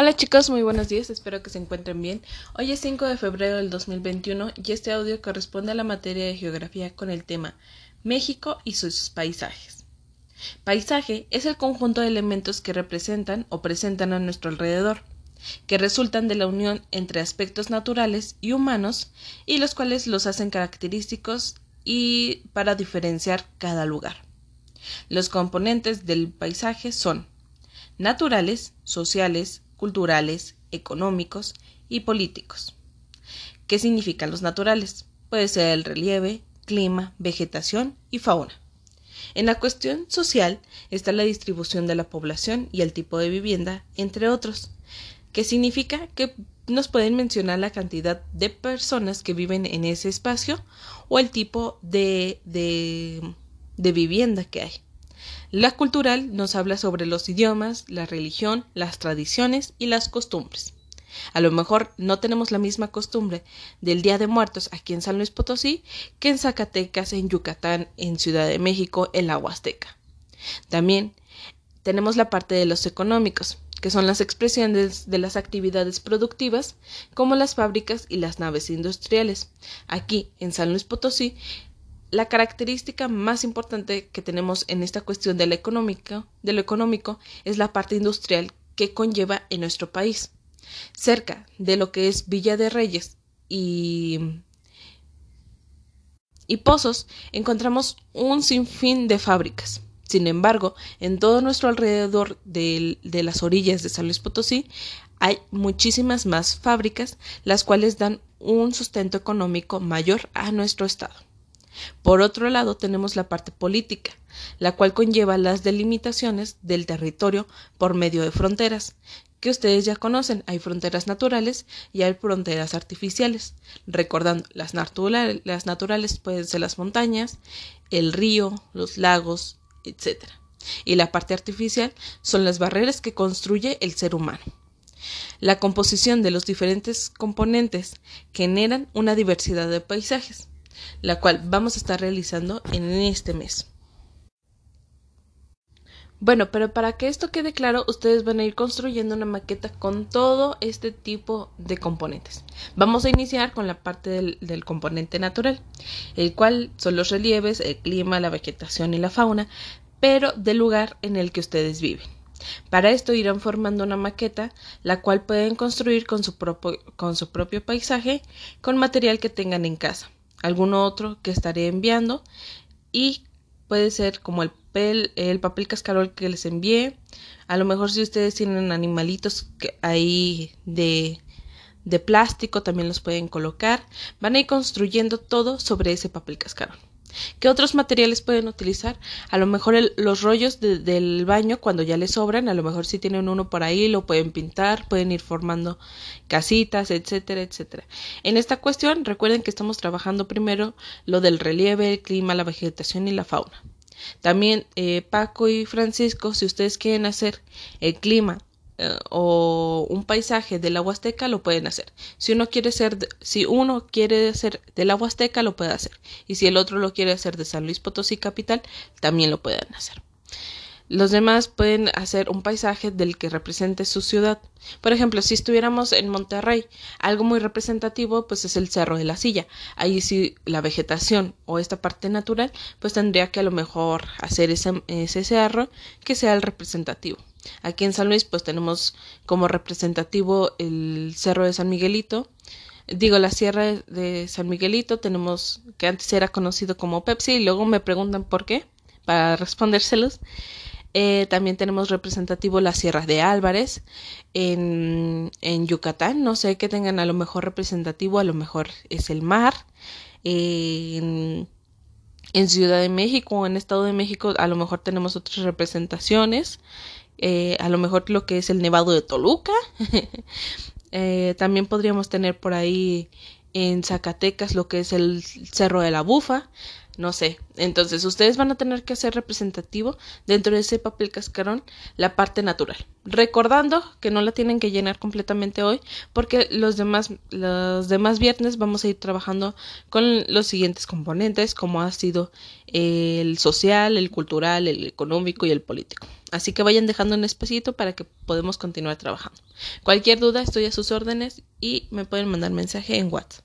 Hola chicos, muy buenos días, espero que se encuentren bien. Hoy es 5 de febrero del 2021 y este audio corresponde a la materia de geografía con el tema México y sus paisajes. Paisaje es el conjunto de elementos que representan o presentan a nuestro alrededor, que resultan de la unión entre aspectos naturales y humanos y los cuales los hacen característicos y para diferenciar cada lugar. Los componentes del paisaje son naturales, sociales, culturales, económicos y políticos. ¿Qué significan los naturales? Puede ser el relieve, clima, vegetación y fauna. En la cuestión social está la distribución de la población y el tipo de vivienda, entre otros, ¿Qué significa que nos pueden mencionar la cantidad de personas que viven en ese espacio o el tipo de, de, de vivienda que hay. La cultural nos habla sobre los idiomas, la religión, las tradiciones y las costumbres. A lo mejor no tenemos la misma costumbre del Día de Muertos aquí en San Luis Potosí que en Zacatecas, en Yucatán, en Ciudad de México, en la Huasteca. También tenemos la parte de los económicos, que son las expresiones de las actividades productivas, como las fábricas y las naves industriales. Aquí, en San Luis Potosí, la característica más importante que tenemos en esta cuestión de lo económico, de lo económico es la parte industrial que conlleva en nuestro país. Cerca de lo que es Villa de Reyes y, y Pozos encontramos un sinfín de fábricas. Sin embargo, en todo nuestro alrededor de, de las orillas de San Luis Potosí hay muchísimas más fábricas, las cuales dan un sustento económico mayor a nuestro estado. Por otro lado, tenemos la parte política, la cual conlleva las delimitaciones del territorio por medio de fronteras, que ustedes ya conocen. Hay fronteras naturales y hay fronteras artificiales. Recordando, las, las naturales pueden ser las montañas, el río, los lagos, etc. Y la parte artificial son las barreras que construye el ser humano. La composición de los diferentes componentes generan una diversidad de paisajes la cual vamos a estar realizando en este mes. Bueno, pero para que esto quede claro, ustedes van a ir construyendo una maqueta con todo este tipo de componentes. Vamos a iniciar con la parte del, componente natural, el cual son los relieves, el clima, la vegetación y la fauna, pero del lugar en el que ustedes viven. Para esto irán formando una maqueta, la cual pueden construir con su propio paisaje, con material que tengan en casa algún otro que estaré enviando y puede ser como el, el papel cascarol que les envié. A lo mejor si ustedes tienen animalitos que ahí de, de plástico también los pueden colocar. Van a ir construyendo todo sobre ese papel cascarol. ¿Qué otros materiales pueden utilizar? A lo mejor los rollos del baño cuando ya les sobran, a lo mejor si tienen uno por ahí lo pueden pintar, pueden ir formando casitas, etcétera, etcétera. En esta cuestión recuerden que estamos trabajando primero lo del relieve, el clima, la vegetación y la fauna. También eh, Paco y Francisco, si ustedes quieren hacer el clima eh, o un paisaje de la Huasteca lo pueden hacer. Si uno quiere ser, si uno quiere hacer de la Huasteca lo puede hacer. Y si el otro lo quiere hacer de San Luis Potosí capital, también lo pueden hacer. Los demás pueden hacer un paisaje del que represente su ciudad. Por ejemplo, si estuviéramos en Monterrey, algo muy representativo pues es el Cerro de la Silla. Ahí sí la vegetación o esta parte natural pues tendría que a lo mejor hacer ese, ese cerro que sea el representativo. Aquí en San Luis pues tenemos como representativo el Cerro de San Miguelito, digo la Sierra de San Miguelito, tenemos que antes era conocido como Pepsi y luego me preguntan por qué, para respondérselos. Eh, también tenemos representativo la Sierra de Álvarez en, en, Yucatán. No sé qué tengan a lo mejor representativo, a lo mejor es el mar. en, en, Ciudad de México o en Estado de México a lo mejor tenemos otras representaciones. Eh, a lo mejor lo que es el Nevado de Toluca. eh, también podríamos tener por ahí en Zacatecas lo que es el Cerro de la Bufa. No sé. Entonces, ustedes van a tener que hacer representativo dentro de ese papel cascarón la parte natural. Recordando que no la tienen que llenar completamente hoy, porque los demás, los demás viernes vamos a ir trabajando con los siguientes componentes, como ha sido el social, el cultural, el económico y el político. Así que vayan dejando un espacito para que podamos continuar trabajando. Cualquier duda, estoy a sus órdenes y me pueden mandar mensaje en WhatsApp.